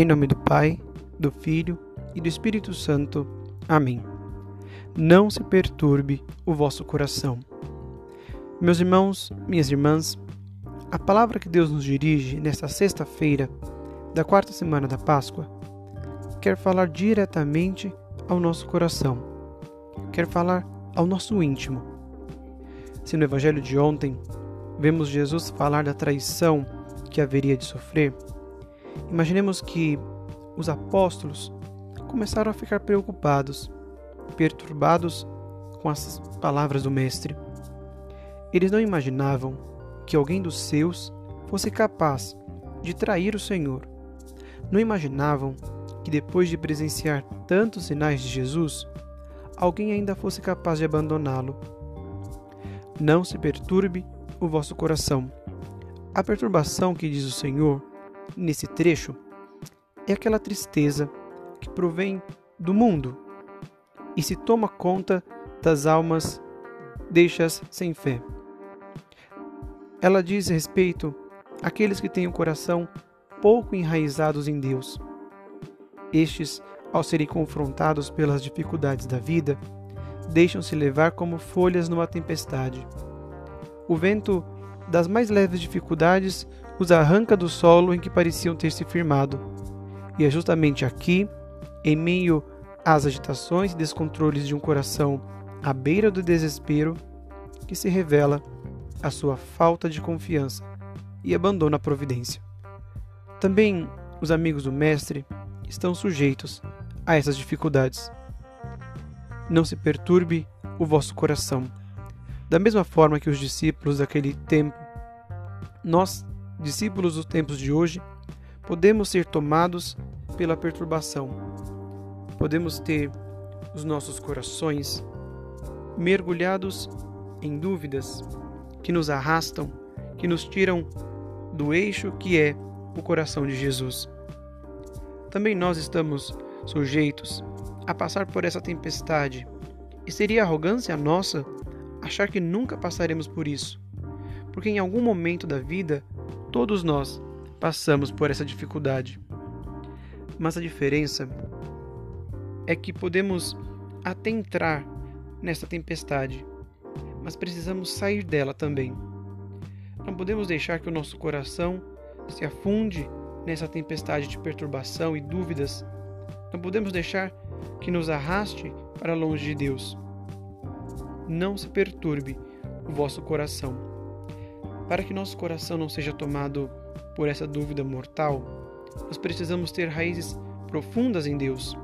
Em nome do Pai, do Filho e do Espírito Santo. Amém. Não se perturbe o vosso coração. Meus irmãos, minhas irmãs, a palavra que Deus nos dirige nesta sexta-feira da quarta semana da Páscoa quer falar diretamente ao nosso coração, quer falar ao nosso íntimo. Se no Evangelho de ontem vemos Jesus falar da traição que haveria de sofrer, Imaginemos que os apóstolos começaram a ficar preocupados, perturbados com as palavras do Mestre. Eles não imaginavam que alguém dos seus fosse capaz de trair o Senhor. Não imaginavam que depois de presenciar tantos sinais de Jesus, alguém ainda fosse capaz de abandoná-lo. Não se perturbe o vosso coração. A perturbação que diz o Senhor nesse trecho é aquela tristeza que provém do mundo e se toma conta das almas deixas sem fé. Ela diz respeito àqueles que têm o coração pouco enraizados em Deus. Estes, ao serem confrontados pelas dificuldades da vida, deixam-se levar como folhas numa tempestade. O vento das mais leves dificuldades os arranca do solo em que pareciam ter se firmado. E é justamente aqui, em meio às agitações e descontroles de um coração à beira do desespero, que se revela a sua falta de confiança e abandona a providência. Também os amigos do Mestre estão sujeitos a essas dificuldades. Não se perturbe o vosso coração. Da mesma forma que os discípulos daquele tempo, nós discípulos dos tempos de hoje, podemos ser tomados pela perturbação. Podemos ter os nossos corações mergulhados em dúvidas que nos arrastam, que nos tiram do eixo que é o coração de Jesus. Também nós estamos sujeitos a passar por essa tempestade, e seria arrogância nossa achar que nunca passaremos por isso, porque em algum momento da vida Todos nós passamos por essa dificuldade. Mas a diferença é que podemos até entrar nessa tempestade, mas precisamos sair dela também. Não podemos deixar que o nosso coração se afunde nessa tempestade de perturbação e dúvidas. Não podemos deixar que nos arraste para longe de Deus. Não se perturbe o vosso coração para que nosso coração não seja tomado por essa dúvida mortal, nós precisamos ter raízes profundas em Deus.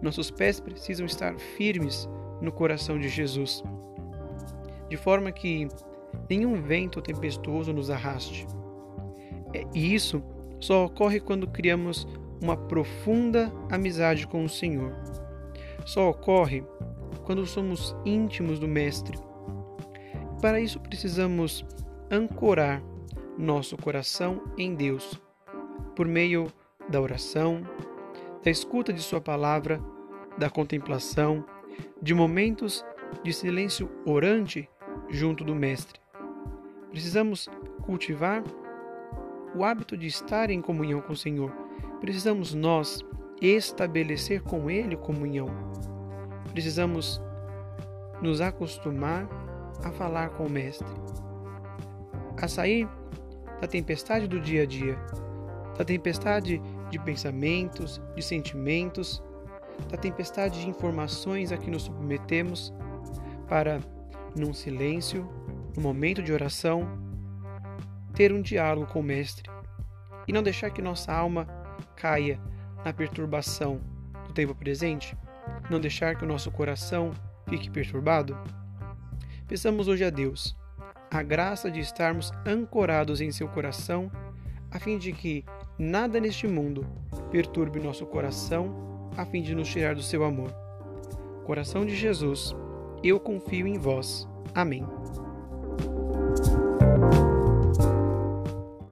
Nossos pés precisam estar firmes no coração de Jesus, de forma que nenhum vento tempestuoso nos arraste. É, e isso só ocorre quando criamos uma profunda amizade com o Senhor. Só ocorre quando somos íntimos do Mestre. Para isso precisamos ancorar nosso coração em Deus, por meio da oração, da escuta de Sua palavra, da contemplação, de momentos de silêncio orante junto do Mestre. Precisamos cultivar o hábito de estar em comunhão com o Senhor. Precisamos nós estabelecer com Ele comunhão. Precisamos nos acostumar a falar com o Mestre a sair da tempestade do dia a dia, da tempestade de pensamentos, de sentimentos, da tempestade de informações a que nos submetemos, para, num silêncio, no momento de oração, ter um diálogo com o Mestre e não deixar que nossa alma caia na perturbação do tempo presente, não deixar que o nosso coração fique perturbado. Peçamos hoje a Deus a graça de estarmos ancorados em seu coração, a fim de que nada neste mundo perturbe nosso coração, a fim de nos tirar do seu amor. Coração de Jesus, eu confio em vós. Amém.